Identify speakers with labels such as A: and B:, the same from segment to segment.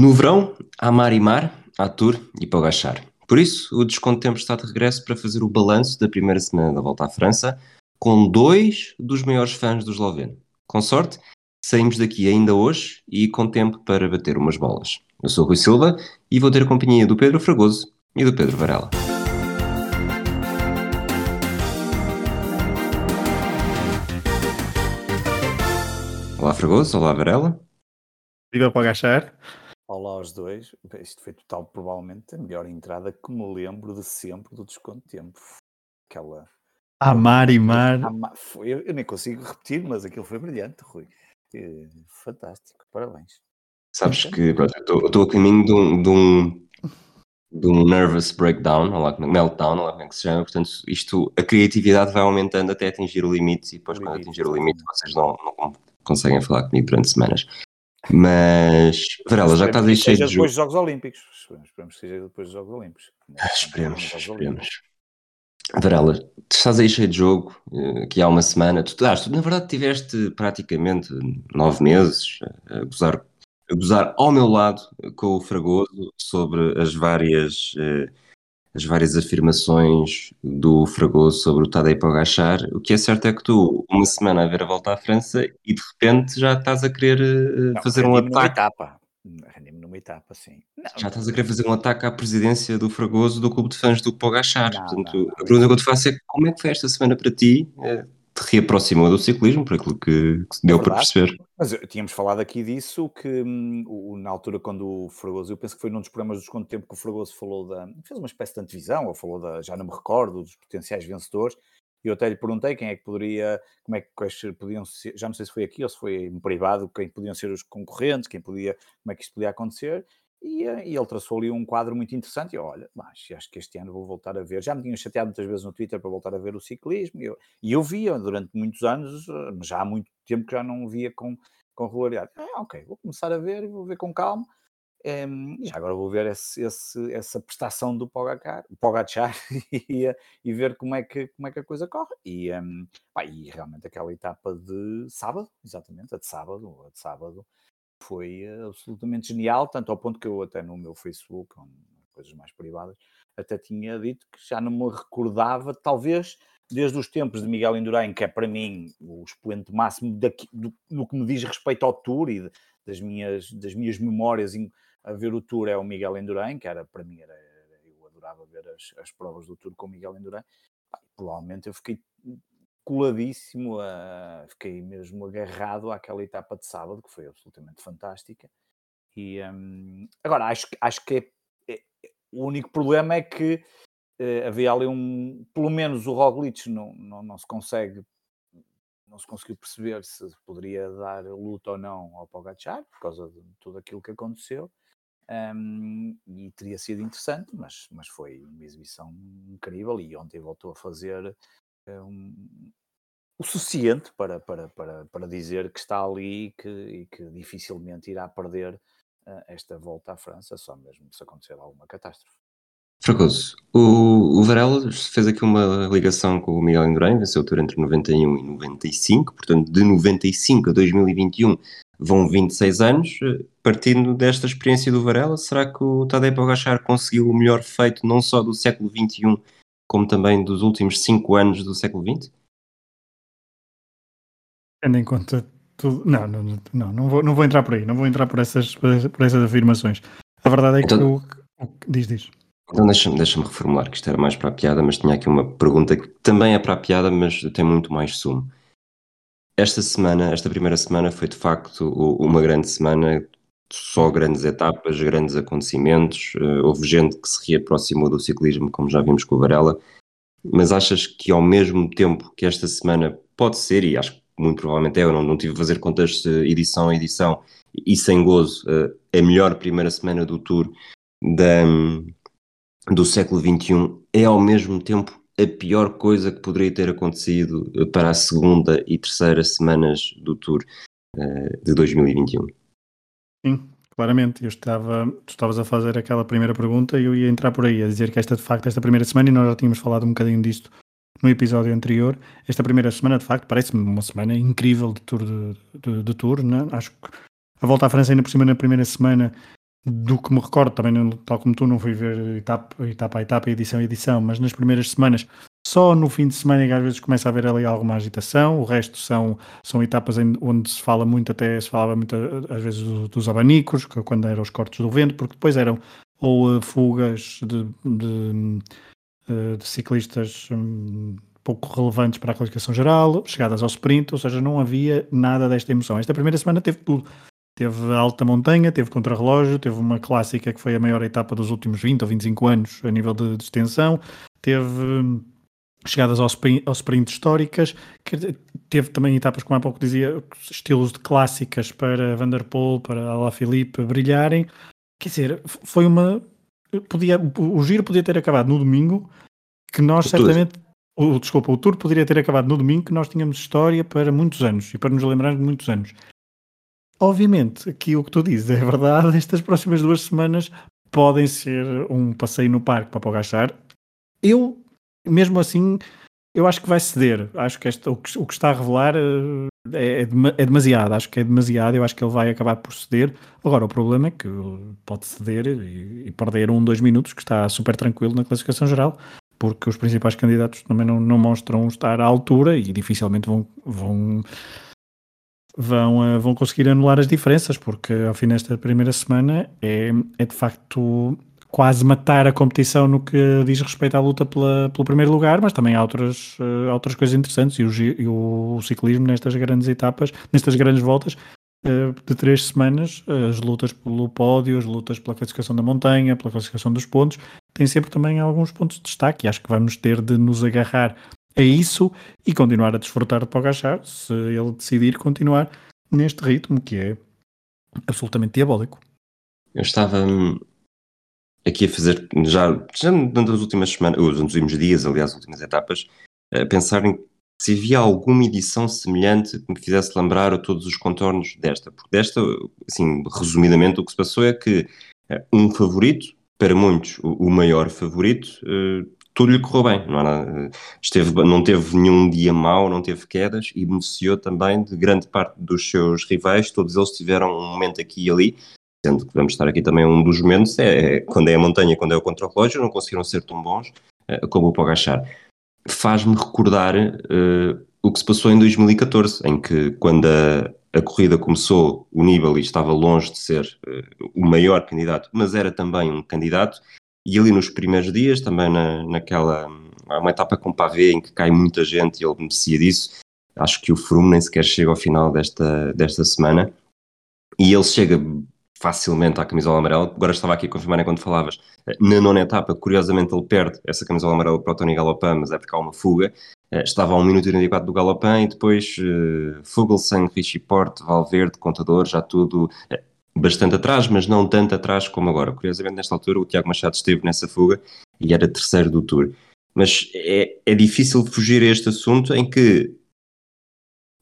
A: No verão, há mar e mar, há tour e para. Por isso, o Desconto Tempo está de regresso para fazer o balanço da primeira semana da volta à França com dois dos maiores fãs do esloveno. Com sorte, saímos daqui ainda hoje e com tempo para bater umas bolas. Eu sou Rui Silva e vou ter a companhia do Pedro Fragoso e do Pedro Varela. Olá Fragoso, olá Varela.
B: Diga para agachar.
C: Olá aos dois. Isto foi total, provavelmente, a melhor entrada que me lembro de sempre do Desconto Tempo. Aquela.
B: Amar e mar.
C: Foi, eu, eu nem consigo repetir, mas aquilo foi brilhante, Rui. Fantástico, parabéns.
A: Sabes que eu estou a caminho de um, de um, de um nervous breakdown, ou lá, meltdown, ou lá como é que se chama. Portanto, isto, a criatividade vai aumentando até atingir o limite, e depois, quando atingir o limite, vocês não, não conseguem falar comigo durante semanas. Mas, Varela, já estás aí cheio de
C: depois dos Jogos Olímpicos. Esperamos que seja depois dos Jogos Olímpicos.
A: Esperemos, esperemos. Varela, estás aí cheio de jogo, eh, que há uma semana. Tu, ah, tu, na verdade, tiveste praticamente nove meses a gozar, a gozar ao meu lado com o Fragoso sobre as várias eh, as várias afirmações do Fragoso sobre o Tadej Pogacar, o que é certo é que tu, uma semana a ver a volta à França e de repente já estás a querer uh, Não, fazer um ataque.
C: Etapa. numa etapa, sim.
A: Não, já estás a querer fazer um ataque à presidência do Fragoso do clube de fãs do Pogacar. Não, Portanto, a pergunta que eu te faço é como é que foi esta semana para ti? Te reaproximou do ciclismo, por aquilo que, que deu é para perceber.
C: Mas eh, tínhamos falado aqui disso, que hum, na altura quando o Fragoso, eu penso que foi num dos programas do Desconto Tempo que o Fragoso falou da, fez uma espécie de antevisão, ou falou da, já não me recordo, dos potenciais vencedores, e eu até lhe perguntei quem é que poderia, como é que podiam ser, já não sei se foi aqui ou se foi em privado, quem podiam ser os concorrentes, quem podia, como é que isto podia acontecer, e, eh, e, ele traçou ali um quadro muito interessante. E eu, olha, mas acho que este ano vou voltar a ver. Já me tinham chateado muitas vezes no Twitter para voltar a ver o ciclismo. E eu, e eu via durante muitos anos, eh, mas já há muito tempo que já não via com, com regularidade. Ah, ok, vou começar a ver e vou ver com calma. Um, e já agora vou ver esse, esse, essa prestação do Pogacar, Pogacar e, e, ver como é, que, como é que a coisa corre. E, um, pá, e realmente aquela etapa de sábado, exatamente, a de sábado, a de sábado foi eh, absolutamente genial, tanto ao ponto que eu até no meu Facebook, coisas mais privadas, até tinha dito que já não me recordava, talvez desde os tempos de Miguel Indurain, que é para mim o expoente máximo daqui, do, no que me diz respeito ao Tour e de, das, minhas, das minhas memórias em, a ver o Tour é o Miguel Indurain, que era para mim, era, eu adorava ver as, as provas do Tour com o Miguel Indurain. Provavelmente eu fiquei coladíssimo, a, fiquei mesmo agarrado àquela etapa de sábado, que foi absolutamente fantástica. E um, agora, acho, acho que é, é, o único problema é que é, havia ali um. Pelo menos o Roglic não, não, não se consegue. Não se conseguiu perceber se poderia dar luta ou não ao Pogacar, por causa de tudo aquilo que aconteceu. Um, e teria sido interessante, mas, mas foi uma exibição incrível. E ontem voltou a fazer um, o suficiente para, para, para, para dizer que está ali e que, e que dificilmente irá perder uh, esta volta à França, só mesmo se acontecer alguma catástrofe.
A: Fragoso, o, o Varela fez aqui uma ligação com o Miguel Indurain, venceu o Tour entre 91 e 95, portanto de 95 a 2021 vão 26 anos, partindo desta experiência do Varela, será que o Tadej Pogacar conseguiu o melhor feito não só do século XXI, como também dos últimos 5 anos do século XX?
B: Tendo em conta tudo. Não, não, não, não, vou, não vou entrar por aí, não vou entrar por essas, por essas afirmações. A verdade é que então, o, o, diz, diz.
A: Então deixa-me deixa reformular, que isto era mais para a piada, mas tinha aqui uma pergunta que também é para a piada, mas tem muito mais sumo. Esta semana, esta primeira semana foi de facto uma grande semana, só grandes etapas, grandes acontecimentos. Uh, houve gente que se reaproximou do ciclismo, como já vimos com o Varela. Mas achas que ao mesmo tempo que esta semana pode ser, e acho que muito provavelmente é, eu não, não tive a fazer contas edição a edição, e sem gozo, uh, a melhor primeira semana do Tour da, do século XXI é ao mesmo tempo a pior coisa que poderia ter acontecido eh, para a segunda e terceira semanas do Tour uh, de 2021.
B: Sim, claramente. Eu estava, tu estavas a fazer aquela primeira pergunta e eu ia entrar por aí, a dizer que esta, de facto, esta primeira semana, e nós já tínhamos falado um bocadinho disto no episódio anterior. Esta primeira semana, de facto, parece-me uma semana incrível de tour, de, de, de tour né? Acho que a volta à França, ainda por cima, na primeira semana, do que me recordo, também não, tal como tu, não fui ver etapa, etapa a etapa, edição a edição, mas nas primeiras semanas, só no fim de semana é que às vezes começa a haver ali alguma agitação, o resto são, são etapas onde se fala muito, até se falava muito às vezes dos abanicos, quando eram os cortes do vento, porque depois eram ou uh, fugas de, de, uh, de ciclistas um, pouco relevantes para a classificação geral, chegadas ao sprint, ou seja, não havia nada desta emoção. Esta primeira semana teve tudo. Teve alta montanha, teve contrarrelógio, teve uma clássica que foi a maior etapa dos últimos 20 ou 25 anos a nível de, de extensão, teve hum, chegadas ao sprint, ao sprint históricas, teve também etapas, como há pouco dizia, estilos de clássicas para Vanderpool, para Alaphilippe brilharem. Quer dizer, foi uma. Podia, o giro podia ter acabado no domingo, que nós o certamente. O, desculpa, o tour poderia ter acabado no domingo, que nós tínhamos história para muitos anos e para nos lembrar de muitos anos. Obviamente que o que tu dizes é verdade, estas próximas duas semanas podem ser um passeio no parque para Pogachar. Eu, mesmo assim, eu acho que vai ceder. Acho que esta, o, que, o que está a revelar eh, é, é, é, demasiado. Acho que é demasiado. Eu acho que ele vai acabar por ceder. Agora, o problema é que pode ceder e, e perder um, dois minutos, que está super tranquilo na classificação geral, porque os principais candidatos também não, não mostram estar à altura e dificilmente vão, vão vão, uh, vão conseguir anular as diferenças, porque ao fim desta primeira semana é, é de facto quase matar a competição no que diz respeito à luta pela, pelo primeiro lugar, mas também há outras, uh, outras coisas interessantes e o, e o, ciclismo nestas grandes etapas, nestas grandes voltas uh, de três semanas, as lutas pelo pódio, as lutas pela classificação da montanha, pela classificação dos pontos, têm sempre também alguns pontos de destaque e acho que vamos ter de nos agarrar a isso e continuar a desfrutar de Pogachar se ele decidir continuar neste ritmo que é absolutamente diabólico.
A: Eu estava aqui a fazer, já, já nas últimas semanas, nos últimos dias, aliás, as últimas etapas, a pensar em se havia alguma edição semelhante que me fizesse lembrar a todos os contornos desta. Porque desta, assim, resumidamente, o que se passou é que eh, um favorito, para muitos o maior favorito, eh, tudo lhe correu bem, não, nada, esteve, não teve nenhum dia mau, não teve quedas e beneficiou também de grande parte dos seus rivais, todos eles tiveram um momento aqui e ali, sendo que vamos estar aqui também um dos momentos, é, é quando é a montanha, quando é o contra-relógio, não conseguiram ser tão bons uh, como o Pogachar. Faz-me recordar uh, o que se passou em 2014, em que quando a, a corrida começou, o Nibali estava longe de ser uh, o maior candidato, mas era também um candidato, e ali nos primeiros dias, também na, naquela. Uma etapa com pavê em que cai muita gente e ele beneficia disso. Acho que o Froome nem sequer chega ao final desta, desta semana. E ele chega facilmente à camisola amarela. Agora estava aqui a confirmar enquanto falavas. Na nona etapa, curiosamente, ele perde essa camisola amarela para o Tony Galopin, mas é porque há uma fuga. Eh, estava a 1 minuto e 34 do Galopin e depois uh, Fuglsang, Richie Porte, Valverde, Contador, já tudo uh, bastante atrás, mas não tanto atrás como agora. Curiosamente, nesta altura, o Tiago Machado esteve nessa fuga e era terceiro do Tour. Mas é, é difícil fugir a este assunto em que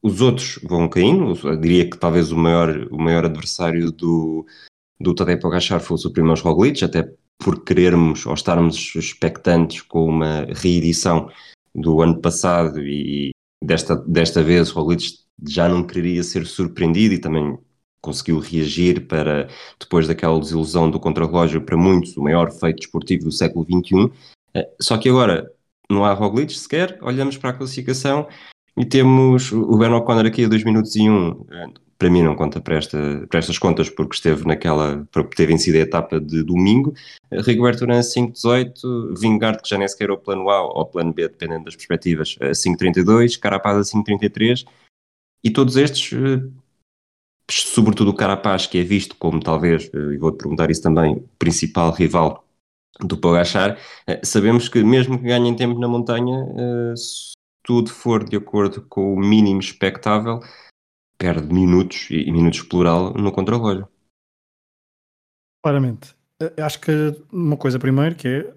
A: os outros vão caindo. Eu diria que talvez o maior, o maior adversário do, do Tadej Pogacar fosse o Primoz Roglic, até por querermos ou estarmos expectantes com uma reedição do ano passado e desta, desta vez o Roglic já não quereria ser surpreendido e também conseguiu reagir para, depois daquela desilusão do contrarrelógio, para muitos, o maior feito desportivo do século XXI. Eh, só que agora não há Roglic sequer, olhamos para a classificação e temos o Ben O'Connor aqui a 2 minutos e 1. Um, eh, para mim não conta para, esta, para estas contas porque esteve naquela, para ter vencido a etapa de domingo. Eh, Rigoberto Urán 5.18, Vingard que já nem sequer é o plano A ou o plano B, dependendo das perspectivas, 5.32, Carapaz a 5.33 e todos estes sobretudo o Carapaz, que é visto como talvez, eh, e vou-te perguntar isso também, o principal rival do Pogachar, eh, sabemos que mesmo que ganhem tempo na montanha, eh, tudo for de acordo com o mínimo expectável, perde minutos, e minutos plural, no contra-relógio.
B: Claramente. Acho que uma coisa primeiro que é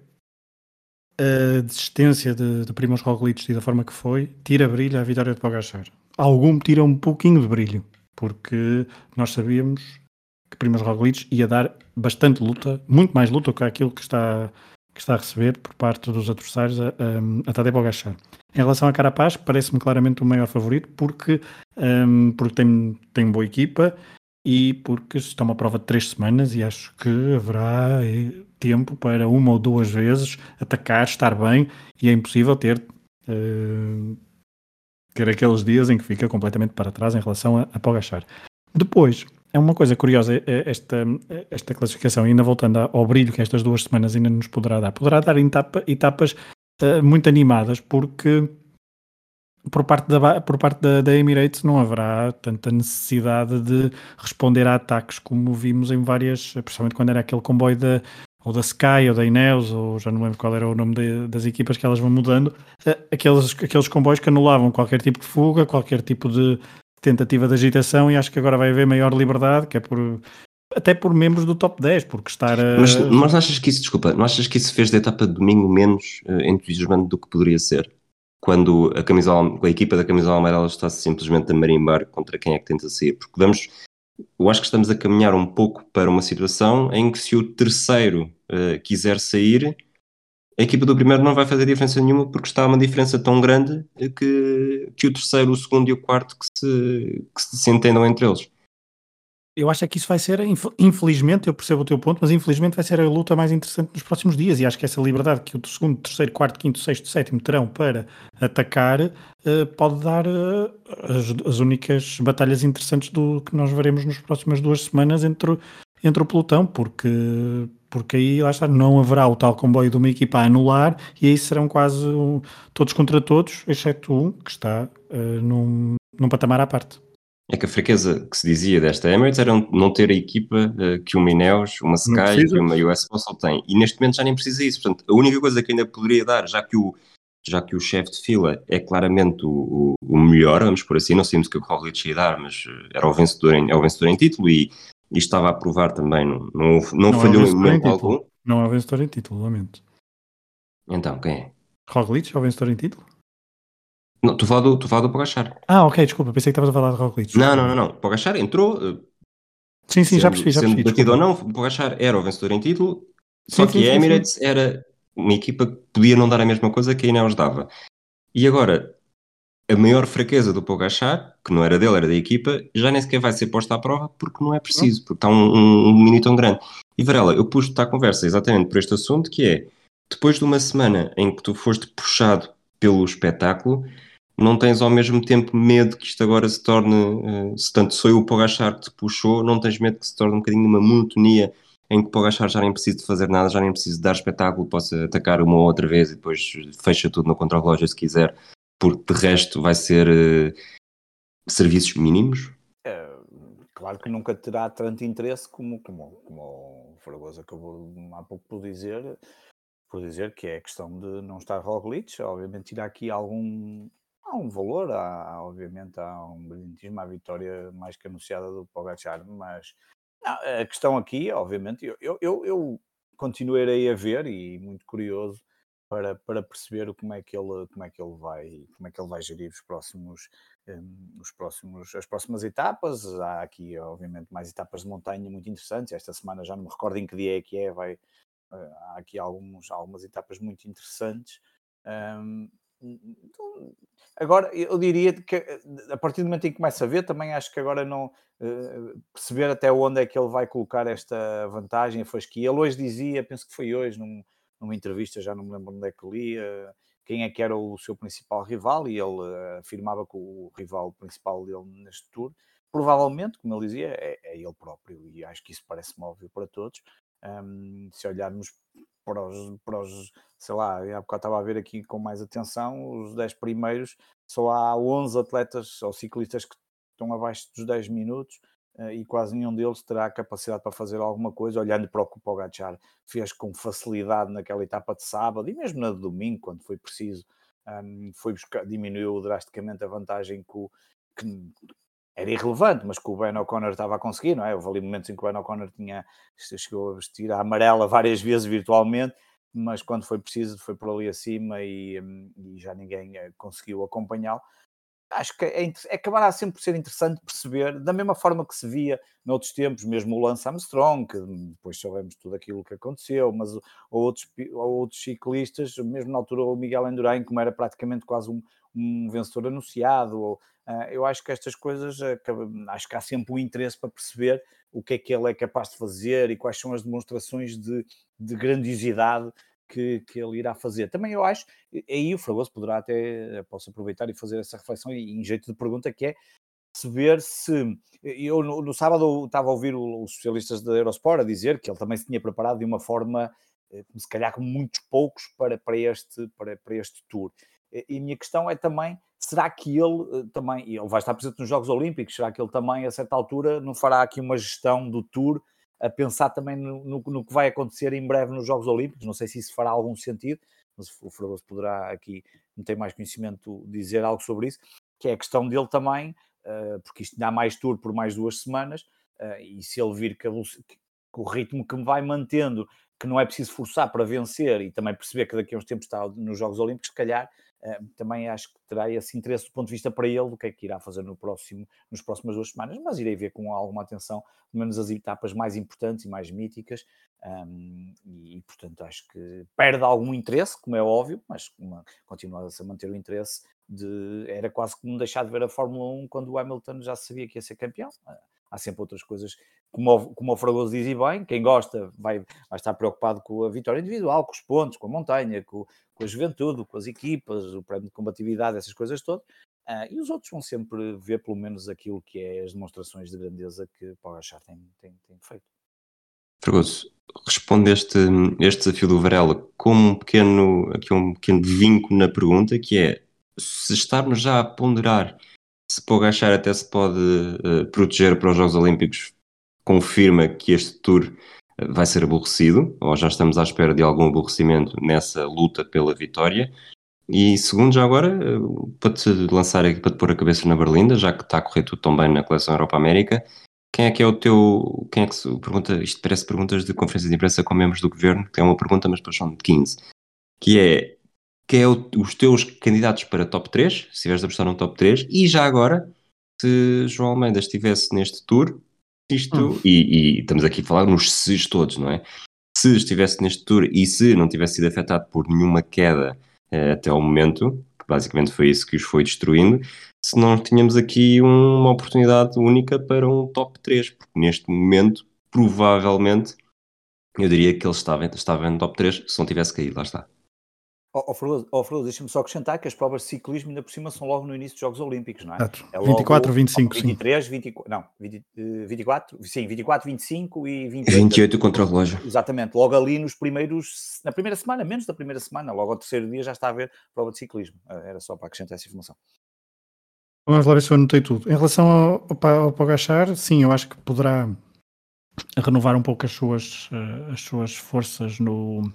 B: a desistência de, de Primos Roglic e da forma que foi, tira brilho à vitória de Pogachar. Algum tira um pouquinho de brilho porque nós sabíamos que Primoz Roglic ia dar bastante luta, muito mais luta do que aquilo que está, que está a receber por parte dos adversários a, a, a Tadej Pogacar. Em relação a Carapaz, parece-me claramente o maior favorito porque, um, porque tem, tem boa equipa e porque estão uma prova de três semanas e acho que haverá eh, tempo para uma ou duas vezes atacar, estar bem e é impossível ter, uh, ter aqueles dias em que fica completamente para trás em relação a, a. Depois, é uma coisa curiosa é esta, esta classificação, ainda voltando ao brilho que estas duas semanas ainda nos poderá dar. Poderá dar etapa, etapas uh, muito animadas, porque por parte, da, por parte da, da, Emirates não haverá tanta necessidade de responder a ataques como vimos em várias, principalmente quando era aquele comboio da, ou da Sky ou da Ineos, ou já não lembro qual era o nome de, das equipas que elas vão mudando, uh, aqueles, aqueles comboios que anulavam qualquer tipo de fuga, qualquer tipo de tentativa de agitação e acho que agora vai haver maior liberdade, que é por até por membros do top 10, porque estar a...
A: Mas, mas achas que isso, desculpa, não achas que isso fez da etapa de domingo menos uh, entusiasmante do que poderia ser? Quando a, camisola, a equipa da camisola amarela está simplesmente a marimbar contra quem é que tenta sair, porque vamos, eu acho que estamos a caminhar um pouco para uma situação em que se o terceiro uh, quiser sair, a equipa do primeiro não vai fazer diferença nenhuma porque está uma diferença tão grande que, que o terceiro, o segundo e o quarto que se, que se entendam entre eles.
B: Eu acho é que isso vai ser, infelizmente, eu percebo o teu ponto, mas infelizmente vai ser a luta mais interessante nos próximos dias e acho que essa liberdade que o segundo, terceiro, quarto, quinto, sexto, sétimo terão para atacar uh, pode dar uh, as, as, únicas batalhas interessantes do que nós veremos nas próximas duas semanas entre, entre o pelotão, porque porque aí lá está, não haverá o tal comboio de uma equipa a anular e aí serão quase todos contra todos, exceto um que está uh, num, num patamar à parte.
A: É que a fraqueza que se dizia desta Emirates era não ter a equipa uh, que uma Ineos, uma Sky e uma US Postal tem. E neste momento já nem precisa isso. Portanto, a única coisa que ainda poderia dar, já que o, já que o chefe de fila é claramente o, o, melhor, vamos por assim, não sabemos o que o Roglic ia dar, mas eh, era o vencedor em, é o vencedor em título e e estava a provar também, não, não, não, não falhou em momento algum.
B: Não há vencedor em título, lamento.
A: Então, quem é?
B: Roglic é o vencedor em título?
A: Não, tu fala do, tu fala do Pogachar.
B: Ah, ok, desculpa, pensei que estavas a falar de Roglic.
A: Não, não, não, não. Pogachar entrou. Eh,
B: sim, sim, sendo, já percebi, já percebi.
A: Batido ou não, o Pogachar era o vencedor em título, só sim, que sim, a Emirates sim, era uma equipa que podia não dar a mesma coisa que a Ineos dava. E agora, a maior fraqueza do Pogachar, que não era dele, era da equipa, já nem sequer vai ser posta à prova porque não é preciso, porque está um, um, um tão grande. E Varela, eu pus-te à conversa exatamente por este assunto, que é, depois de uma semana em que tu foste puxado pelo espetáculo, não tens ao mesmo tempo medo que isto agora se torne, uh, se tanto sou eu o Pogachar que te puxou, não tens medo que se torne um bocadinho uma monotonia em que Pogachar já nem precisa de fazer nada, já nem precisa de dar espetáculo, possa atacar uma ou outra vez e depois fecha tudo no contra-relógio se quiser porque de resto vai ser uh, serviços mínimos?
C: É, claro que nunca terá tanto interesse como, como, como o Fragoso acabou há pouco por dizer, por dizer que é questão de não estar Roglic, obviamente irá aqui algum, há um valor, há, obviamente há um brilhantismo vitória mais que anunciada do Pogacar, mas não, a questão aqui, obviamente, eu, eu, eu continuarei a ver e muito curioso para, para perceber como é que ele como é que ele vai como é que ele vai gerir os próximos um, os próximos as próximas etapas. Há aqui obviamente mais etapas de montanha muito interessantes. Esta semana já não me recordo em que dia é que é vai uh, há aqui alguns algumas etapas muito interessantes. Um, então, agora eu diria que a partir do momento em que começa a ver também acho que agora não uh, perceber até onde é que ele vai colocar esta vantagem foi que ele hoje dizia penso que foi hoje num numa entrevista, já não me lembro onde é que li, quem é que era o seu principal rival e ele uh, afirmava que o rival principal dele neste tour, provavelmente, como ele dizia, é, é ele próprio e acho que isso parece-me óbvio para todos. Um, se olharmos para os, para os, sei lá, há bocado estava a ver aqui com mais atenção, os 10 primeiros, só há 11 atletas ou ciclistas que estão abaixo dos 10 minutos eh, e quase nenhum deles terá capacidade para fazer alguma coisa, olhando para o que o Pogacar fez com facilidade naquela etapa de sábado e mesmo na de domingo, quando foi preciso, foi buscar, diminuiu drasticamente a vantagem que, o, que era irrelevante, mas que o Ben O'Connor estava a conseguir, não é? Houve ali momentos em que o Ben O'Connor tinha, chegou a vestir a amarela várias vezes virtualmente, mas quando foi preciso foi por ali acima e, hum, e já ninguém eh, conseguiu acompanhá-lo acho que é, é, acabará sempre por ser interessante perceber, da mesma forma que se via noutros tempos, mesmo o Lance Armstrong, que depois soubemos tudo aquilo que aconteceu, mas ou outros, ou outros ciclistas, mesmo na altura o Miguel Endurain, como era praticamente quase um, um vencedor anunciado, ou Uh, eu acho que estas coisas, acho que há sempre um interesse para perceber o que é que ele é capaz de fazer e quais são as demonstrações de, de grandiosidade que, que, ele irá fazer. Também eu acho, aí o Fragoso poderá até, posso aproveitar e fazer essa reflexão e, em jeito de pergunta, que é perceber se. Eu no, no sábado estava a ouvir os socialistas da Eurosport a dizer que ele também se tinha preparado de uma forma, eh, se calhar com muitos poucos, para, para, este, para, para este tour. E a minha questão é também, será que ele eh, também, ele vai estar presente nos Jogos Olímpicos, será que ele também, a certa altura, não fará aqui uma gestão do tour a pensar também no, no, no que vai acontecer em breve nos Jogos Olímpicos? Não sei se isso fará algum sentido, mas o Fragoso poderá aqui, não tem mais conhecimento, dizer algo sobre isso, que é a questão dele também eh, porque isto dá mais tour por mais duas semanas, eh, e se ele vir que, que, o ritmo que me vai mantendo, que não é preciso forçar para vencer, e também perceber que daqui a uns tempos está nos Jogos Olímpicos, se calhar também acho que terá esse interesse do ponto de vista para ele do que é que irá fazer no próximo, nos próximas duas semanas, mas irei ver com alguma atenção, pelo menos as etapas mais importantes e mais míticas, um, e, e, portanto acho que perde algum interesse, como é óbvio, mas continua a manter o interesse de, era quase como deixar de ver a Fórmula 1 quando o Hamilton já sabia que ia ser campeão. Há sempre outras coisas, como o, como o Fragoso diz e bem, quem gosta vai, vai estar preocupado com a vitória individual, com os pontos, com a montanha, com, com a juventude, com as equipas, o prémio de combatividade, essas coisas todas. Uh, e os outros vão sempre ver pelo menos aquilo que é as demonstrações de grandeza que Pogacar tem, tem, tem feito.
A: Fragoso, responde este, este desafio do Varela com um pequeno, aqui um pequeno vinco na pergunta, que é se estarmos já a ponderar se Pogachar até se pode uh, proteger para os Jogos Olímpicos, confirma que este Tour eh, vai ser aborrecido, ou já estamos à espera de algum aborrecimento nessa luta pela vitória. E segundo, já agora, uh, para te lançar aqui, para te pôr a cabeça na berlinda, já que está a correr tudo tão bem na coleção Europa-América, quem é que é o teu. Quem é que se pergunta? Isto parece perguntas de conferência de imprensa com membros do governo, que é uma pergunta, mas depois são de 15. Que é que é o, os teus candidatos para top 3, se estiveres a apostar num top 3, e já agora, se João Almeida estivesse neste tour, isto, hum. e, e, estamos aqui a falar nos SES todos, não é? Se estivesse neste tour e se não tivesse sido afetado por nenhuma queda eh, até ao momento, que basicamente foi isso que os foi destruindo, se não tínhamos aqui uma oportunidade única para um top 3, porque neste momento, provavelmente, eu diria que ele estava, estava no top 3 se não tivesse caído, lá está.
C: Ó oh, oh, deixa-me só acrescentar que as provas de ciclismo ainda por cima são logo no início dos Jogos Olímpicos, não é?
B: É logo, 24, 25,
C: 23, sim. 24, não, 20, 24, eh, sim, 24, 25 e 28.
A: 28 contra o relógio.
C: Exatamente, logo ali nos primeiros, na primeira semana, menos da primeira semana, logo ao terceiro dia já está a haver prova de ciclismo. Eh, era só para acrescentar essa informação.
B: Vamos lá ver se eu anotei tudo. Em relação ao, ao, ao Pogachar, sim, eu acho que poderá renovar um pouco as suas, eh, as suas forças no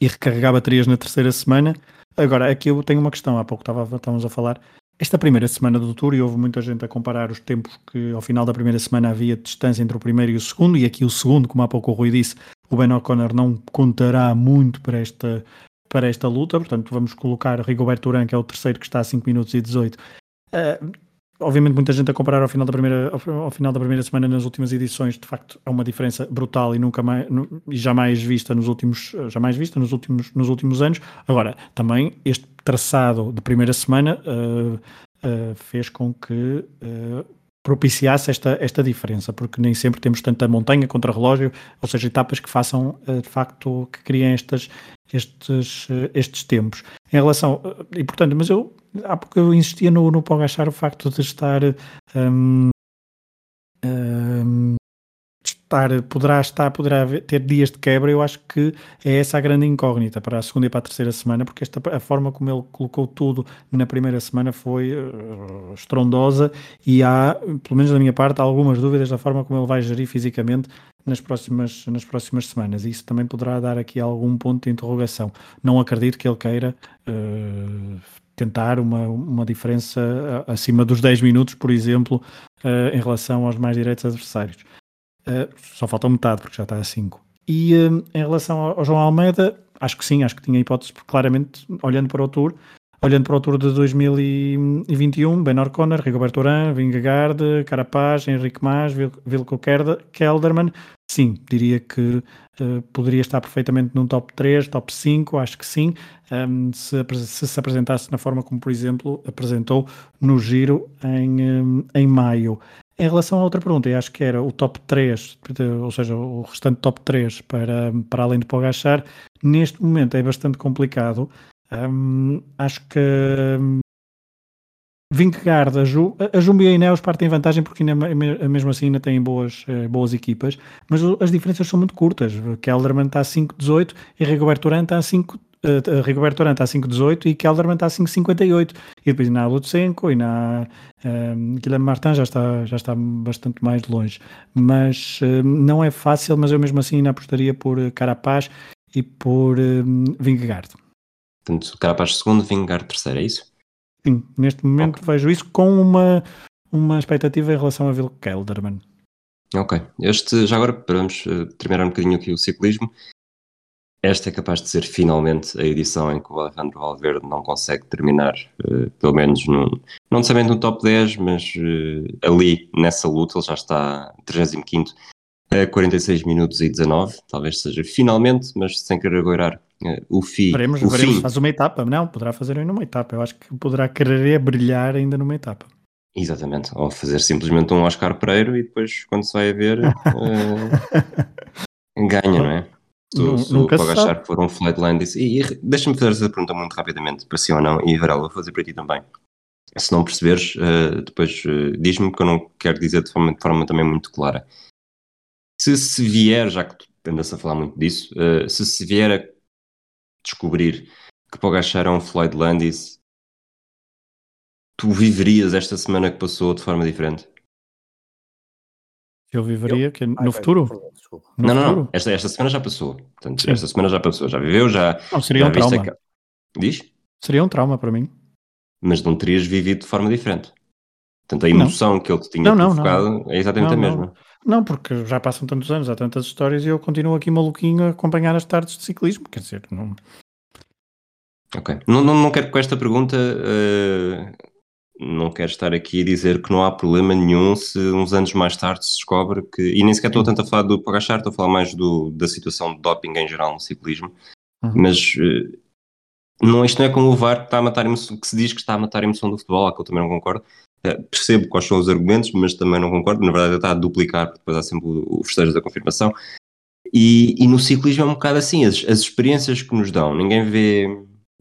B: e recarregar baterias na terceira semana. Agora, aqui eu tenho uma questão, há pouco estávamos a falar. Esta primeira semana do Tour, e houve muita gente a comparar os tempos que ao final da primeira semana havia distância entre o primeiro e o segundo, e aqui o segundo, como há pouco o Rui disse, o Ben O'Connor não contará muito para esta, para esta luta, portanto vamos colocar Rigoberto Urán, que é o terceiro que está a 5 minutos e 18. Uh, obviamente muita gente a comparar ao final da primeira ao, final da primeira semana nas últimas edições de facto é uma diferença brutal e nunca mais e jamais vista nos últimos jamais vista nos últimos nos últimos anos. Agora também este traçado de primeira semana uh, uh, fez com que propiciasse esta, esta diferença, porque nem sempre temos tanta montanha contra relógio, ou seja, etapas que façam de facto que criem estas, estes, estes tempos. Em relação, e portanto, mas eu há pouco eu insistia no, no Pogachar o facto de estar um, estar, poderá estar, poderá ter dias de quebra, eu acho que é essa a grande incógnita para a segunda e para a terceira semana, porque esta, a forma como ele colocou tudo na primeira semana foi uh, estrondosa e há, pelo menos da minha parte, algumas dúvidas da forma como ele vai gerir fisicamente nas próximas, nas próximas semanas. Isso também poderá dar aqui algum ponto de interrogação. Não acredito que ele queira uh, tentar uma, uma diferença acima dos 10 minutos, por exemplo, uh, em relação aos mais diretos adversários. Uh, só falta metade, porque já está a 5. E uh, em relação ao, ao, João Almeida, acho que sim, acho que tinha hipótese, claramente, olhando para o Tour, olhando para o Tour de 2021, Ben O'Connor, Rigoberto Urán, Vingegaard, Carapaz, Henrique Mas, Vilko Kelderman, sim, diria que uh, poderia estar perfeitamente num top 3, top 5, acho que sim, um, se, se, se apresentasse na forma como, por exemplo, apresentou no Giro em, um, em maio. Em relação à outra pergunta, eu acho que era o top 3, ou seja, o restante top 3 para, para além de Pogachar, neste momento é bastante complicado. Um, acho que um, a, Ju, a Jumbo e a Ineos partem vantagem porque ainda, mesmo assim ainda têm boas, eh, boas equipas, mas as diferenças são muito curtas. Kelderman está a 5.18 e Rigoberto Urán está a 5 uh, Rigoberto Urán está a 5.18 e Kelderman está a 5.58 e depois na Lutsenko e na uh, Guilherme Martin já está, já está bastante mais longe mas uh, não é fácil, mas eu mesmo assim ainda apostaria por Carapaz e por uh, Vingegaard
A: Portanto, Carapaz segundo, Vingegaard terceiro, é isso?
B: Sim, neste momento okay. vejo isso com uma, uma expectativa em relação a Vil Kelderman.
A: Ok, este, já agora vamos uh, terminar um bocadinho aqui o ciclismo. Esta é capaz de ser finalmente a edição em que o Alejandro Valverde não consegue terminar, uh, pelo menos num, não necessariamente no top 10, mas uh, ali nessa luta, ele já está 35 a 46 minutos e 19, talvez seja finalmente, mas sem querer agoirar uh, o FI.
B: Veremos,
A: o
B: veremos, fim. faz uma etapa, não, poderá fazer ainda uma etapa, eu acho que poderá querer brilhar ainda numa etapa.
A: Exatamente, ou fazer simplesmente um Oscar Pereiro e depois, quando se vai a ver, ganha, não é? Se, se o Pogachar for um flatline disse, e, e deixa-me fazer essa pergunta muito rapidamente, para si ou não, e Varela, vou fazer para ti também. Se não perceberes, uh, depois uh, diz-me que eu não quero dizer de forma, de forma também muito clara. Se se vier, já que tu andas a falar muito disso, uh, se se vier a descobrir que Pogachar é um Floyd Landis, tu viverias esta semana que passou de forma diferente?
B: Eu viveria eu... que no Ai, futuro?
A: No não, futuro? não, Esta, esta semana já passou. Portanto, esta semana já passou, já viveu, já.
B: Não, seria já um trauma. Que...
A: Diz?
B: Seria um trauma para mim.
A: Mas não terias vivido de forma diferente. Portanto, a emoção não. que ele te tinha não, provocado não, é exatamente a mesma.
B: Não, porque já passam tantos anos, há tantas histórias e eu continuo aqui maluquinho a acompanhar as tardes de ciclismo. Quer dizer, não.
A: Ok. Não, não, não quero que com esta pergunta uh, não quero estar aqui a dizer que não há problema nenhum se uns anos mais tarde se descobre que, e nem sequer estou tanto a falar do Pogachar, estou a falar mais do, da situação de doping em geral no ciclismo, uhum. mas uh, não, isto não é como o VAR que, está a matar emoção, que se diz que está a matar a emoção do futebol, que eu também não concordo. Uh, percebo quais são os argumentos, mas também não concordo. Na verdade, está a duplicar, porque depois há sempre o, o festejo da confirmação. E, e, no ciclismo é um bocado assim, as, as experiências que nos dão, ninguém vê,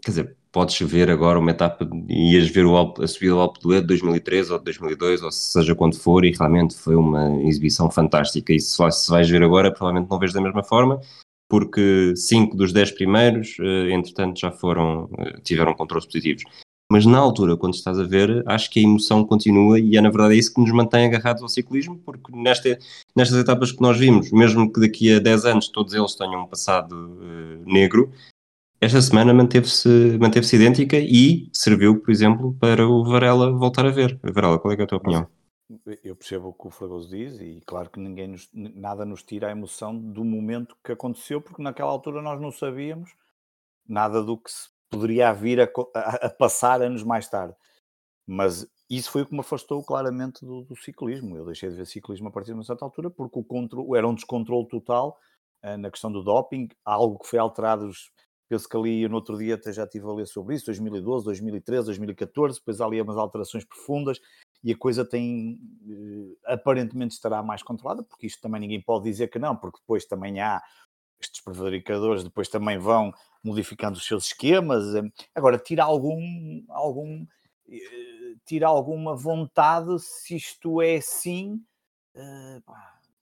A: quer dizer, podes ver agora uma etapa, ias ver o Alpe, a subida do Alpe d'Huez de 2013 ou de 2002, ou seja quando for, e realmente foi uma exibição fantástica. E se, se vais ver agora, provavelmente não vês da mesma forma, porque 5 dos 10 primeiros, eh, entretanto, já foram, eh, tiveram controles positivos. Mas na altura, quando estás a ver, acho que a emoção continua e é na verdade isso que nos mantém agarrados ao ciclismo, porque nesta, nestas etapas que nós vimos, mesmo que daqui a 10 anos todos eles tenham um passado uh, negro, esta semana manteve-se manteve idêntica e serviu, por exemplo, para o Varela voltar a ver. Varela, qual é, é a tua opinião?
C: Eu percebo o que o Fragoso diz e claro que ninguém nos, nada nos tira a emoção do momento que aconteceu, porque naquela altura nós não sabíamos nada do que se poderia vir a, a, a passar anos mais tarde. Mas isso foi o que me afastou claramente do, do, ciclismo. Eu deixei de ver ciclismo a partir de uma certa altura porque o controle, era um descontrole total uh, na questão do doping, algo que foi alterado Penso que ali, no outro dia, até já estive a ler sobre isso, 2012, 2013, 2014, depois há ali umas alterações profundas e a coisa tem, eh, aparentemente estará mais controlada, porque isto também ninguém pode dizer que não, porque depois também há estes prevaricadores, depois também vão modificando os seus esquemas. Eh. Agora, tira algum, algum, eh, tira alguma vontade se isto é assim, uh,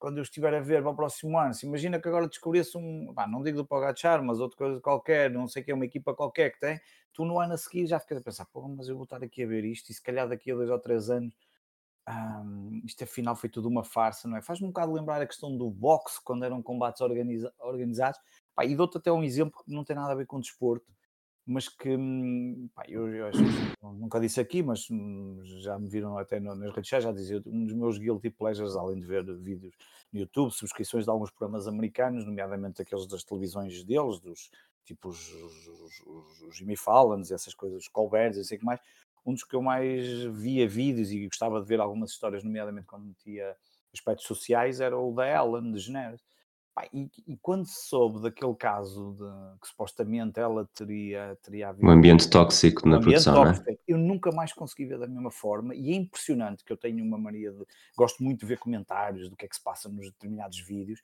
C: quando eu estiver a ver para o próximo ano, se imagina que agora descobrisse um, pá, não digo do Pogachar, mas outra coisa qualquer, não sei que é uma equipa qualquer que tem, tu no ano a seguir já ficas a pensar, pô, mas eu vou estar aqui a ver isto e se calhar daqui a dois ou três anos um, isto afinal foi tudo uma farsa, não é? Faz-me um bocado lembrar a questão do boxe, quando eram combates organiza organizados, pá, e dou-te até um exemplo que não tem nada a ver com desporto, mas que hum, pá, eu, eu nunca disse aqui, mas hum, já me viram até nas redes sociais, já dizia um dos meus guilty pleasures, além de ver vídeos no YouTube, subscrições de alguns programas americanos, nomeadamente aqueles das televisões deles, dos tipos os, os, os Jimmy Fallons, essas coisas, os Colberts, e sei que mais. Um dos que eu mais via vídeos e gostava de ver algumas histórias, nomeadamente quando metia aspectos sociais, era o da Ellen de E, e, quando se soube daquele caso de que supostamente ela teria, teria
A: havido. Um ambiente tóxico um na ambiente produção, tóxico,
C: é? Eu nunca mais consegui ver da mesma forma e é impressionante que eu tenho uma mania de. Gosto muito de ver comentários do que é que se passa nos determinados vídeos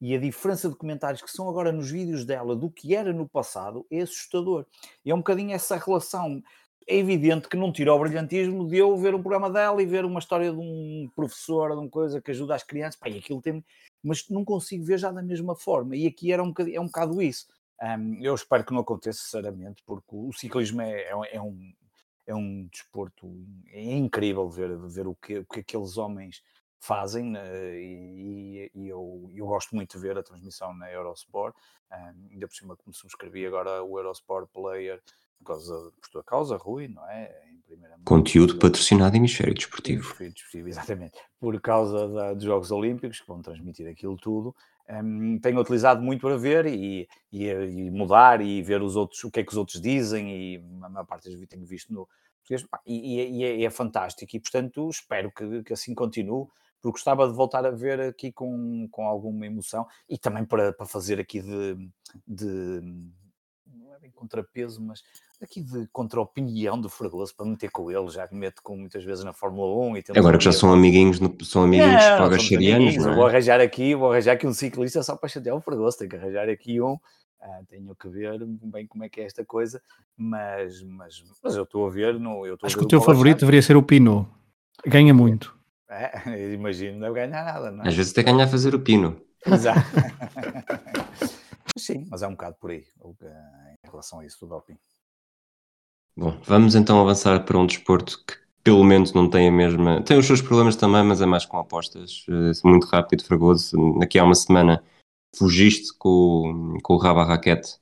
C: e a diferença de comentários que são agora nos vídeos dela do que era no passado é assustador. E é um bocadinho essa relação. É evidente que não tira o brilhantismo de eu ver o programa dela e ver uma história de um professor, de uma coisa que ajuda as crianças. Pá, e aquilo tem mas não consigo ver já da mesma forma. E aqui era um bocado, é um bocado isso. Um, eu espero que não aconteça, sinceramente, porque o ciclismo é, é, é, um, é um desporto é incrível ver, ver o, que, o que aqueles homens fazem uh, e, e, eu, eu gosto muito de ver a transmissão na Eurosport. Um, ainda por cima, como subscrevi agora o Eurosport Player por, causa, por tua causa, Rui, não é?
A: Conteúdo mão, patrocinado Hemisfério Desportivo.
C: Desportivo. Exatamente. Por causa da, dos Jogos Olímpicos, que vão transmitir aquilo tudo, um, tenho utilizado muito para ver e, e, e, mudar e ver os outros, o que é que os outros dizem e a maior parte das vezes tenho visto no e, e, é, e, é, fantástico e portanto espero que, que assim continue porque gostava de voltar a ver aqui com, com alguma emoção e também para, para fazer aqui de, de é bem contrapeso, mas aqui de contra-opinião do Fragoso para meter com ele, já que meto com muitas vezes na Fórmula 1 e
A: Agora que já são amiguinhos, no, são amiguinhos não, pagacharianos,
C: não é? Vou arranjar aqui, vou arranjar aqui um ciclista só para chatear o Fragoso, tenho que arranjar aqui um. Uh, tenho que ver bem como é que é esta coisa, mas, mas, mas eu estou a ver. No, eu
B: Acho que o teu favorito deveria ser o Pino, ganha muito.
C: É, imagino, não ganhar nada, não
A: é? Às vezes até ganha a fazer o Pino.
C: Exato. Sim, mas é um bocado por aí em relação a isso do doping.
A: Bom, vamos então avançar para um desporto que pelo menos não tem a mesma. Tem os seus problemas também, mas é mais com apostas. É muito rápido, Fragoso. Aqui há uma semana fugiste com, com o Raba Raquete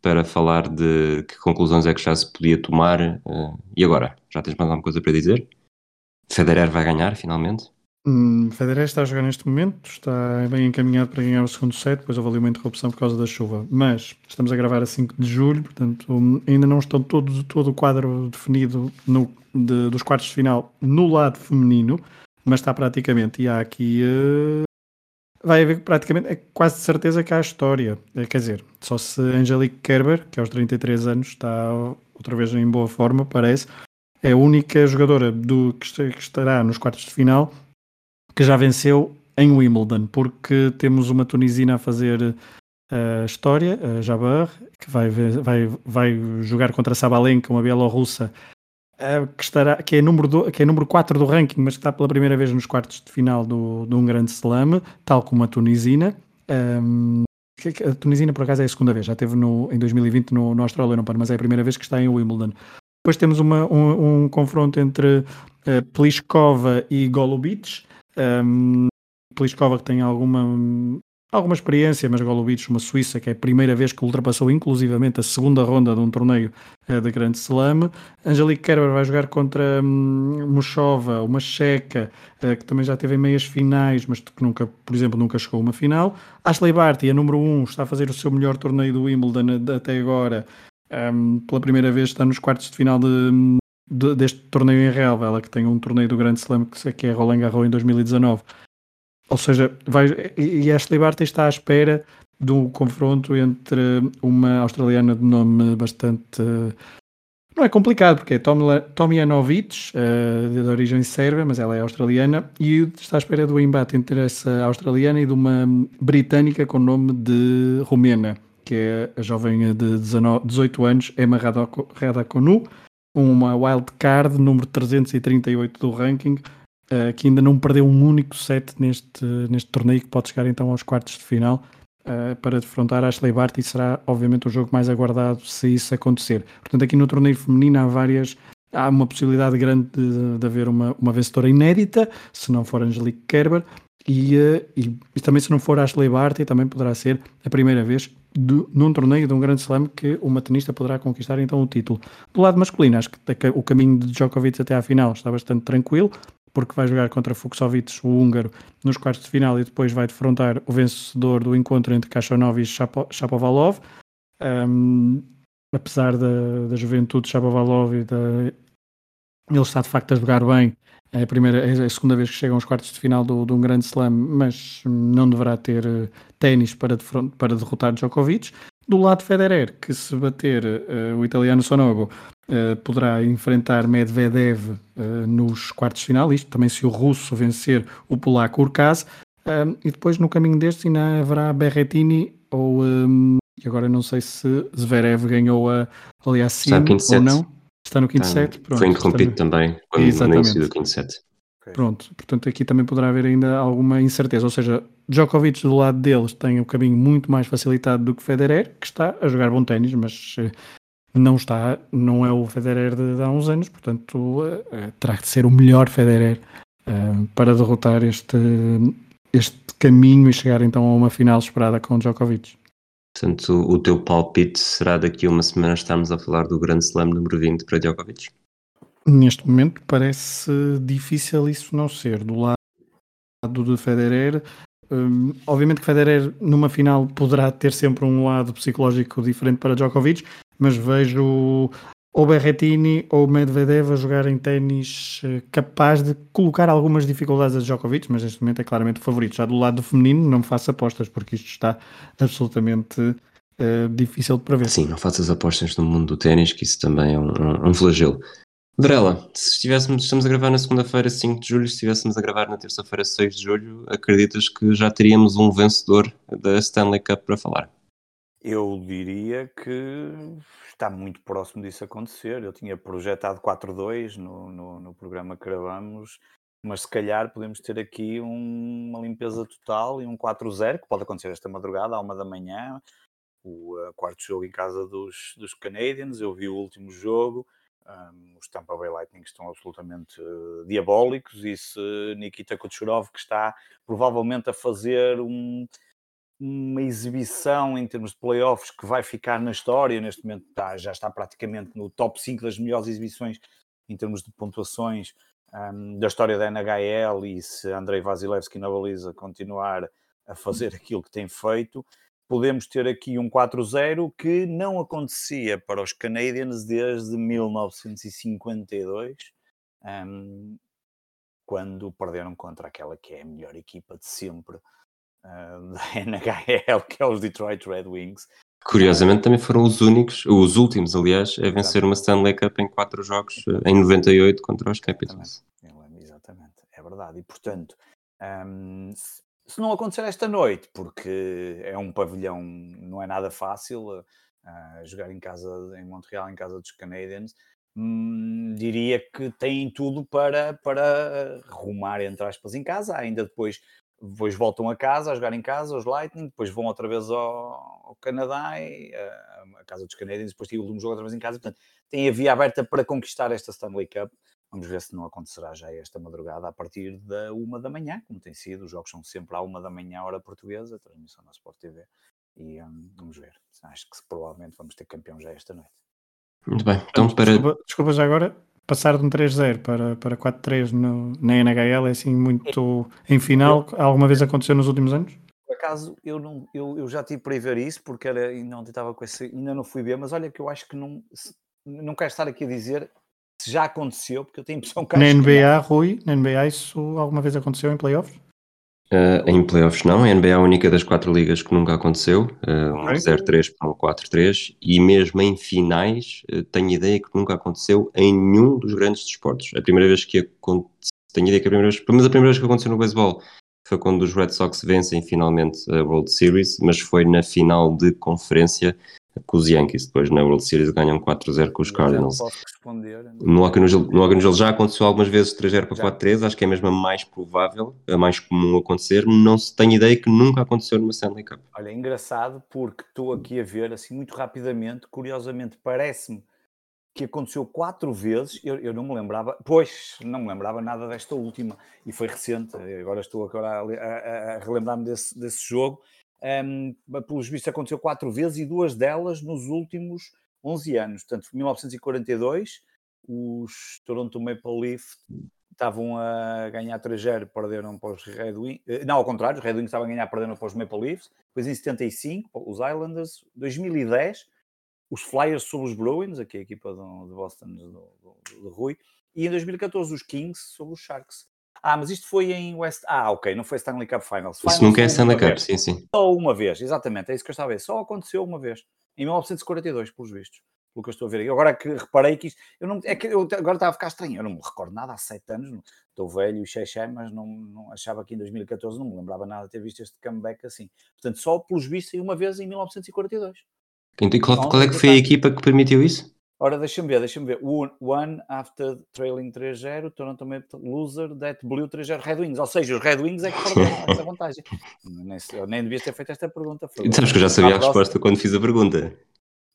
A: para falar de que conclusões é que já se podia tomar. Eh, e agora? Já tens mais alguma coisa para dizer? Federer vai ganhar finalmente?
B: Hum, Federer está a jogar neste momento, está bem encaminhado para ganhar o segundo set, depois houve ali uma interrupção por causa da chuva. Mas estamos a gravar a 5 de julho, portanto hum, ainda não está todo, todo o quadro definido no, de, dos quartos de final no lado feminino, mas está praticamente. E há aqui. Uh, vai haver praticamente, é quase de certeza que há história. É, quer dizer, só se Angelique Kerber, que aos 33 anos está outra vez em boa forma, parece, é a única jogadora do, que estará nos quartos de final que já venceu em Wimbledon, porque temos uma tunisina a fazer a uh, história, a Jabbar, que vai, vai, vai jogar contra a Sabalenka, uma bielorrussa, uh, que, estará, que, é número do, que é número 4 do ranking, mas que está pela primeira vez nos quartos de final do, de um grande slam, tal como a tunisina. Um, a tunisina, por acaso, é a segunda vez, já esteve no, em 2020 no, no Australian Open, mas é a primeira vez que está em Wimbledon. Depois temos uma, um, um confronto entre uh, Pliskova e Golubic, um, Pliskova que tem alguma, alguma experiência, mas Golubic, uma Suíça, que é a primeira vez que ultrapassou inclusivamente a segunda ronda de um torneio uh, de Grande Slam. Angelique Kerber vai jogar contra um, uma checa, uh, que também já teve em meias finais, mas que nunca, por exemplo, nunca chegou a uma final. Ashley Barty, a número 1, um, está a fazer o seu melhor torneio do Wimbledon até agora. Um, pela primeira vez está nos quartos de final de, de, deste torneio em Real, ela que tem um torneio do Grande Slam que, é Roland Garros em 2019. Ou seja, vai, e Ashley Barty está à espera de um confronto entre uma australiana de nome bastante. Não é complicado, porque é Tomjanovic, uh, de origem sérvia, mas ela é australiana, e está à espera do embate entre essa australiana e de uma britânica com nome de Romena, que é a jovem de 19, 18 anos, Emma Radakonu, uma wildcard número 338 do ranking, uh, que ainda não perdeu um único set neste, neste torneio, que pode chegar então aos quartos de final uh, para defrontar Ashley Barty será obviamente o jogo mais aguardado se isso acontecer. Portanto, aqui no torneio feminino há várias. Há uma possibilidade grande de, de haver uma, uma vencedora inédita, se não for Angelique Kerber, e, uh, e, e, também se não for Ashley Barty, também poderá ser a primeira vez de, num torneio de um grande slam que uma tenista poderá conquistar então o título. Do lado masculino, acho que o caminho de Djokovic até à final está bastante tranquilo, porque vai jogar contra Fuxovic, o húngaro, nos quartos de final e depois vai defrontar o vencedor do encontro entre Khachanov e Shapovalov. Um, apesar da, da juventude de Shapovalov e da... ele está de facto a jogar bem, é a, primeira, é a segunda vez que chegam aos quartos de final de um grande slam, mas não deverá ter uh, ténis para, para derrotar Djokovic. Do lado de Federer, que se bater uh, o italiano Sonogo, uh, poderá enfrentar Medvedev nos quartos de final, isto também se o russo vencer o polaco Urkaz, e depois no caminho destes ainda haverá Berrettini ou, um, e agora não sei se Zverev ganhou a aliás ou não. Está no quinto Está, set.
A: Pronto, foi interrompido no... também quando, Exatamente. no início do quinto set.
B: Pronto, portanto aqui também poderá haver ainda alguma incerteza, ou seja, Djokovic do lado deles tem um caminho muito mais facilitado do que Federer, que está a jogar bom ténis, mas eh, não está, não é o Federer de, de há uns anos, portanto uh, terá de ser o melhor Federer uh, para derrotar este, este caminho e chegar então a uma final esperada com Djokovic.
A: Portanto, o teu palpite será daqui a uma semana estarmos a falar do Grande Slam número 20 para Djokovic?
B: Neste momento parece difícil isso não ser. Do lado de Federer, um, obviamente que Federer numa final poderá ter sempre um lado psicológico diferente para Djokovic, mas vejo ou Berrettini ou Medvedev a jogar em ténis eh, capaz de colocar algumas dificuldades a Djokovic, mas neste momento é claramente o favorito. Já do lado do feminino não faço apostas, porque isto está absolutamente uh, difícil de prever.
A: Sim, não faças apostas no mundo do ténis, que isso também é um, um, um flagelo. Varela, se estivéssemos, estamos a gravar na segunda-feira 5 de julho, se estivéssemos a gravar na terça-feira 6 de julho, acreditas que já teríamos um vencedor da Stanley Cup para falar?
C: Eu diria que está muito próximo disso acontecer. Eu tinha projetado 4-2 no, no, no, programa que gravamos, mas se calhar podemos ter aqui um, uma limpeza total e um 4-0, que pode acontecer esta madrugada, à uma da manhã, o uh, quarto jogo em casa dos, dos Canadiens. Eu vi o último jogo um, os Tampa Bay Lightning estão absolutamente uh, diabólicos e se Nikita Kucherov que está provavelmente a fazer um, uma exibição em termos de playoffs que vai ficar na história, neste momento está, já está praticamente no top 5 das melhores exibições em termos de pontuações um, da história da NHL e se Andrei Vasilevski na baliza continuar a fazer aquilo que tem feito, podemos ter aqui um 4-0 que não acontecia para os Canadiens desde 1952, um, quando perderam contra aquela que é a melhor equipa de sempre da NHL, que é os Detroit Red Wings.
A: Curiosamente, também foram os únicos, os últimos, aliás, a vencer uma Stanley Cup em quatro jogos em 98 contra os Capitals.
C: Exatamente, exatamente. é verdade. E portanto, um, se não acontecer esta noite, porque é um pavilhão, não é nada fácil uh, jogar em casa, em Montreal, em casa dos Canadiens, hum, diria que têm tudo para, para rumar, entre aspas, em casa, ainda depois, depois voltam a casa, a jogar em casa, os Lightning, depois vão outra vez ao, ao Canadá, e, uh, a casa dos Canadiens, depois têm o último jogo outra vez em casa, portanto, têm a via aberta para conquistar esta Stanley Cup, Vamos ver se não acontecerá já esta madrugada a partir da uma da manhã, como tem sido. Os jogos são sempre à uma da manhã, hora portuguesa, transmissão na Sport TV. E um, vamos ver. Acho que provavelmente vamos ter campeão já esta noite.
A: Muito bem. Então, para...
B: desculpa, desculpa já agora, passar de um 3-0 para, para 4-3 na NHL é assim muito em final. Alguma vez aconteceu nos últimos anos?
C: Por acaso eu, não, eu, eu já tive para ir ver isso porque era, não estava com esse, ainda não fui ver, mas olha que eu acho que não, não quero estar aqui a dizer se já aconteceu, porque eu tenho a impressão que.
B: Na NBA, Rui, na NBA, isso alguma vez aconteceu em playoffs?
A: Uh, em playoffs não, a NBA é a única das quatro ligas que nunca aconteceu, uh, um 0-3 para um 4-3, e mesmo em finais, uh, tenho ideia que nunca aconteceu em nenhum dos grandes desportos. A primeira vez que aconteceu, tenho ideia que a primeira vez, mas a primeira vez que aconteceu no beisebol foi quando os Red Sox vencem finalmente a World Series, mas foi na final de conferência com os Yankees. Depois na World Series ganham 4-0 com os Cardinals. No Hockey no Gelo já aconteceu algumas vezes 3-0 para 4-3, acho que é mesmo a mais provável, a mais comum acontecer. Não se tem ideia que nunca aconteceu numa Stanley Cup.
C: Olha, é engraçado porque estou aqui a ver assim muito rapidamente, curiosamente parece-me que aconteceu quatro vezes, eu, eu, não me lembrava, pois, não me lembrava nada desta última, e foi recente, agora estou agora a, a, a relembrar-me desse, desse jogo, um, pelos vistos aconteceu quatro vezes e duas delas nos últimos 11 anos. Portanto, 1942, os Toronto Maple Leafs estavam a ganhar 3-0, perderam para os Red Wings. Eh, não, ao contrário, os Red Wings estavam a ganhar, perderam para os Maple Leafs. Depois em 75, os Islanders. 2010, os Flyers sobre os Bruins, aqui a equipa de Boston do Rui. E em 2014 os Kings sobre os Sharks. Ah, mas isto foi em West. Ah, ok, não foi Stanley Cup Finals.
A: Isso
C: Finals
A: nunca é Stanley Cup,
C: vez.
A: sim, sim.
C: Só uma vez, exatamente, é isso que eu estava a ver. Só aconteceu uma vez. Em 1942, pelos vistos. Pelo que eu estou a ver. aqui. Agora que reparei que isto. Eu não, é que eu agora estava a ficar estranho. Eu não me recordo nada há sete anos. não- Estou velho e xexé, mas não, não achava que em 2014 não me lembrava nada de ter visto este comeback assim. Portanto, só pelos vistos em uma vez em 1942.
A: Então, e qual,
C: Não,
A: qual é que foi a equipa que permitiu isso?
C: Ora, deixa-me ver, deixa-me ver. One, after trailing 3-0, Toronto Maple loser that blew 3-0 Red Wings. Ou seja, os Red Wings é que perderam essa vantagem. Nem, eu nem devias ter feito esta pergunta. Foi
A: Sabes que eu já sabia a
C: próxima-
A: resposta quando fiz a pergunta.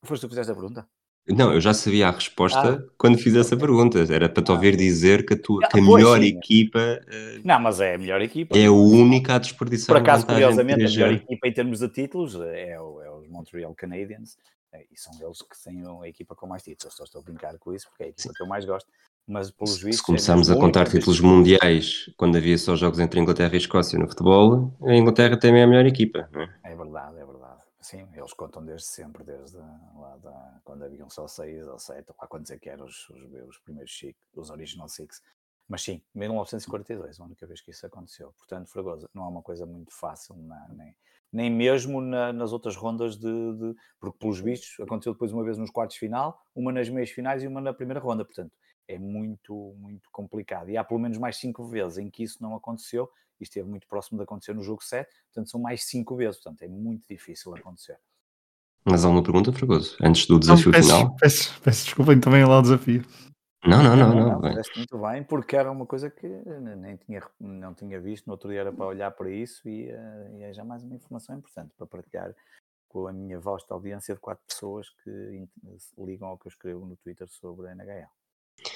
C: Foste tu que fizeste a pergunta?
A: Não, eu já sabia a resposta
C: Ah,
A: quando fiz essa pergunta. Era para te
C: Ah,
A: ouvir dizer que a, tua,
C: Ah,
A: que a melhor
C: sim.
A: equipa eh,
C: Não, mas é a melhor equipa.
A: é a única a desperdiçar
C: Por acaso, curiosamente, a melhor
A: 3-0.
C: equipa em termos de títulos é, o- é os Montreal Canadiens. É, E são eles que têm a equipa com mais títulos. Só estou a brincar com isso, porque é a equipa que eu mais gosto. Mas, pelos
A: Se,
C: vistos.
A: se
C: é
A: começarmos a
C: mesmo
A: contar títulos mundiais quando havia só jogos entre Inglaterra e Escócia no futebol, a Inglaterra também é a melhor equipa. não é?
C: É verdade, é verdade. Sim, eles contam desde sempre, desde lá da, quando haviam só seis ou sete, lá quando dizer que eram os, os, os primeiros six, os Original Six. Mas sim, 1942, a única vez que isso aconteceu. Portanto, Fragosa, não é uma coisa muito fácil, na- nem, nem mesmo na- nas outras rondas de, de- Porque, pelos vistos, aconteceu depois uma vez nos quartos de final, uma nas meias finais e uma na primeira ronda. Portanto, é muito, muito complicado. E há pelo menos mais cinco vezes em que isso não aconteceu e esteve muito próximo de acontecer no jogo 7, portanto são mais cinco vezes, portanto é muito difícil acontecer.
A: Mas há uma pergunta, Fragoso, antes do
B: Não,
A: desafio
B: peço,
A: final?
B: peço, peço desculpa, também é lá o desafio.
A: Não, não, não,
C: não, fizeste muito bem, porque era uma coisa que nem tinha, não tinha visto, no outro dia era para olhar para isso e, eh, e é já mais uma informação importante para partilhar com a minha vasta audiência de quatro pessoas que ligam ao que eu escrevo no Twitter sobre a NHL.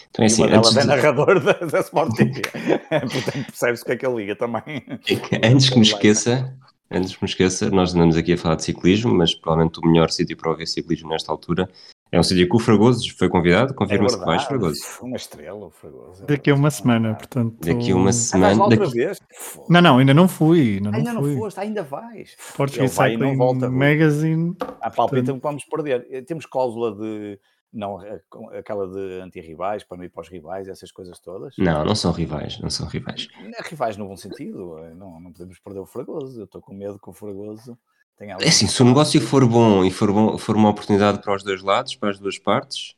A: Então é assim,
C: uma delas é
A: de-
C: narrador da, da Sport TV. Portanto, percebes o que é que ele liga também.
A: antes que me esqueça, antes que me esqueça, nós andamos aqui a falar de ciclismo, mas provavelmente o melhor sítio para ouvir ciclismo nesta altura é um sítio que o Fragoso foi convidado,
C: É
A: confirma-se que vais,
C: verdade,
A: Fragoso.
C: Uma estrela, o Fragoso. é
B: Daqui a uma semana, portanto.
A: Daqui a uma
C: Ah,
A: semana.
C: outra
A: daqui-
C: vez?
B: Não, não, ainda não fui. Ainda não
C: ainda não
B: fui.
C: foste, ainda vais. Ele vai e não volta.
B: Magazine.
C: Há palpita que vamos perder. Eh, Temos cláusula de. Não, com- aquela de anti-rivais, para não ir para os rivais, essas coisas todas.
A: Não, não são rivais, não são rivais.
C: Não é rivais no bom sentido. eh, Não, não podemos perder o Fragoso. Eu estou com medo que o Fragoso
A: É assim, se o negócio for bom e for, bom, for uma oportunidade para os dois lados, para as duas partes,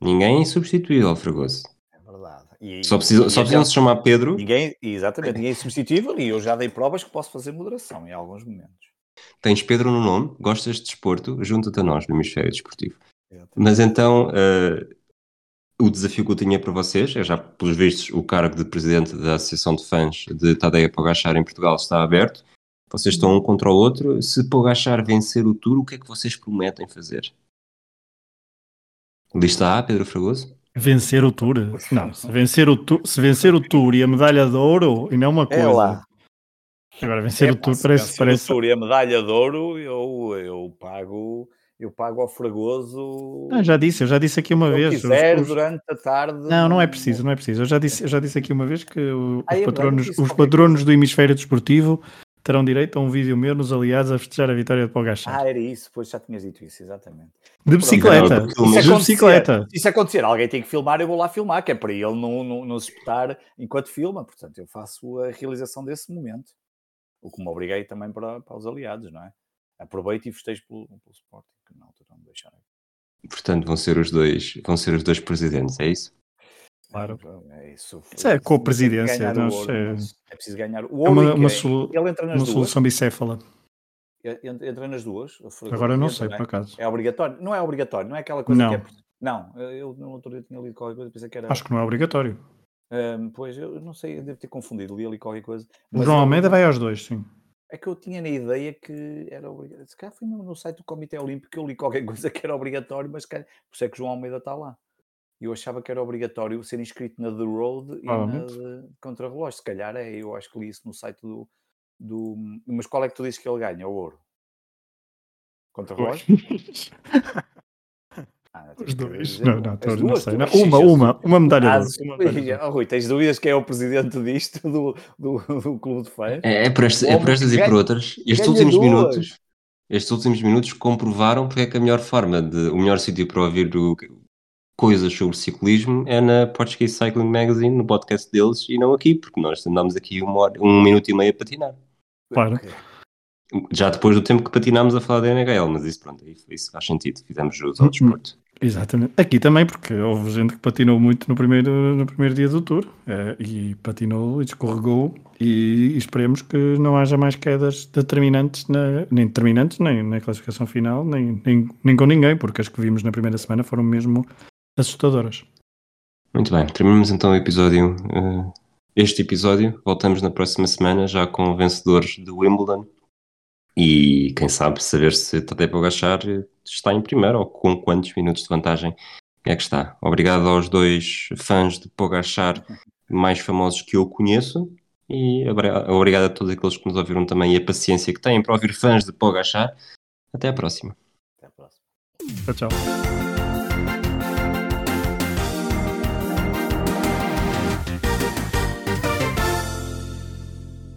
A: ninguém é insubstituível ao Fragoso.
C: É verdade. E-
A: Só precisam, só precisam se chamar Pedro.
C: Ninguém, exatamente, ninguém é substituível e eu já dei provas que posso fazer moderação em alguns momentos.
A: Tens Pedro no nome, gostas de desporto, junta-te a nós no Hemisfério Desportivo.
C: Exatamente.
A: Mas então, eh, o desafio que eu tinha para vocês é já, pelos vistos, o cargo de presidente da Associação de Fãs de Tadeia Pogachar em Portugal está aberto. Vocês estão um contra o outro. Se Pogachar vencer o Tour, o que é que vocês prometem fazer? Lista A, Pedro Fragoso?
B: Vencer o Tour. Não, se vencer o, tour, se vencer o Tour e a medalha de ouro, ainda é uma coisa.
C: É lá.
B: Agora, vencer
C: É
B: o Tour
C: se
B: parece.
C: vencer
B: parece...
C: o Tour e a medalha de ouro, eu, eu pago eu pago ao Fragoso
B: Não, já disse, eu já disse aqui uma
C: que
B: vez. os-
C: quiser
B: os-
C: durante a tarde.
B: Não, não é preciso, não é preciso. Eu já disse, eu já disse aqui uma vez que o-
C: Ah,
B: os patronos, os patronos do hemisfério desportivo terão direito a um vídeo meu nos aliados a festejar a vitória de Pogachar.
C: Ah, era isso, pois já tinhas dito isso, exatamente.
B: de bicicleta. De bicicleta.
C: Se isso acontecer, alguém tem que filmar, eu vou lá filmar, que é para ele não, não, não se espetar enquanto filma. Portanto, eu faço a realização desse momento. O que me obriguei também para, para os aliados, não é? Aproveito e festejo pelo, pelo Sporting, que na altura não me deixaram.
A: Portanto, vão ser os dois, vão ser os dois presidentes, é isso?
B: Claro.
C: É isso.
B: Isso é
C: o
B: nós,
C: ouro,
B: é-
C: é preciso ganhar o
B: É
C: ouro.
B: uma,
C: e
B: uma,
C: quem?
B: solu-
C: Ele entra nas
B: uma
C: duas.
B: solução bicéfala.
C: Entra nas duas.
B: Agora não
C: entra,
B: sei,
C: é?
B: por acaso.
C: É obrigatório? Não é obrigatório, não é aquela coisa
B: Não.
C: que é. Não, eu no outro dia tinha lido qualquer coisa, pensei que era.
B: Acho que não é obrigatório.
C: Ahm, pois, eu não sei, eu devo ter confundido, li ali qualquer coisa.
B: O
C: Mas
B: João
C: eu-
B: Almeida vai aos dois, sim.
C: É que eu tinha na ideia que era obrigatório. Se calhar foi no, no site do Comitê Olímpico que eu li qualquer coisa que era obrigatório, mas se calhar, por isso é que o João Almeida está lá. E eu achava que era obrigatório ser inscrito na The Road e na de Contra-Relógio. Se calhar é, eu acho que li isso no site do, do. Mas qual é que tu dizes que ele ganha? O ouro? Contra-Relógio? Ah, tens
B: Os dois. Não,
C: uma.
B: não, tô- não sei. não. Uma, uma, uma medalha
C: Ah,
B: de ouro. Uma medalha de ouro.
C: oh, Rui, tens dúvidas que é o presidente disto do, do, do clube de fãs?
A: É, é por, esta- é por estas e por outras. Estes últimos
C: duas.
A: minutos, estes últimos minutos comprovaram porque é que a melhor forma de, o melhor sítio para ouvir o, coisas sobre ciclismo é na Portuguese Cycling Magazine, no podcast deles, e não aqui, porque nós andamos aqui uma hora, um minuto e meio a patinar.
B: Claro.
A: Já depois do tempo que patinámos a falar da NHL, mas isso pronto, isso, faz sentido, fizemos jus ao desporto.
B: Exatamente. Aqui também, porque houve gente que patinou muito no primeiro, no primeiro dia do tour eh, e patinou e escorregou e esperemos que não haja mais quedas determinantes, na, nem determinantes, nem na classificação final, nem, nem, nem com ninguém, porque as que vimos na primeira semana foram mesmo assustadoras.
A: Muito bem, terminamos então o episódio, eh, este episódio, voltamos na próxima semana já com vencedores de Wimbledon e quem sabe saber se Tadej Pogacar está em primeiro ou com quantos minutos de vantagem é que está. Obrigado aos dois fãs de Pogacar mais famosos que eu conheço e obri- obrigado a todos aqueles que nos ouviram também e a paciência que têm para ouvir fãs de Pogacar. Até à próxima.
C: Até à próxima.
B: Tchau, tchau.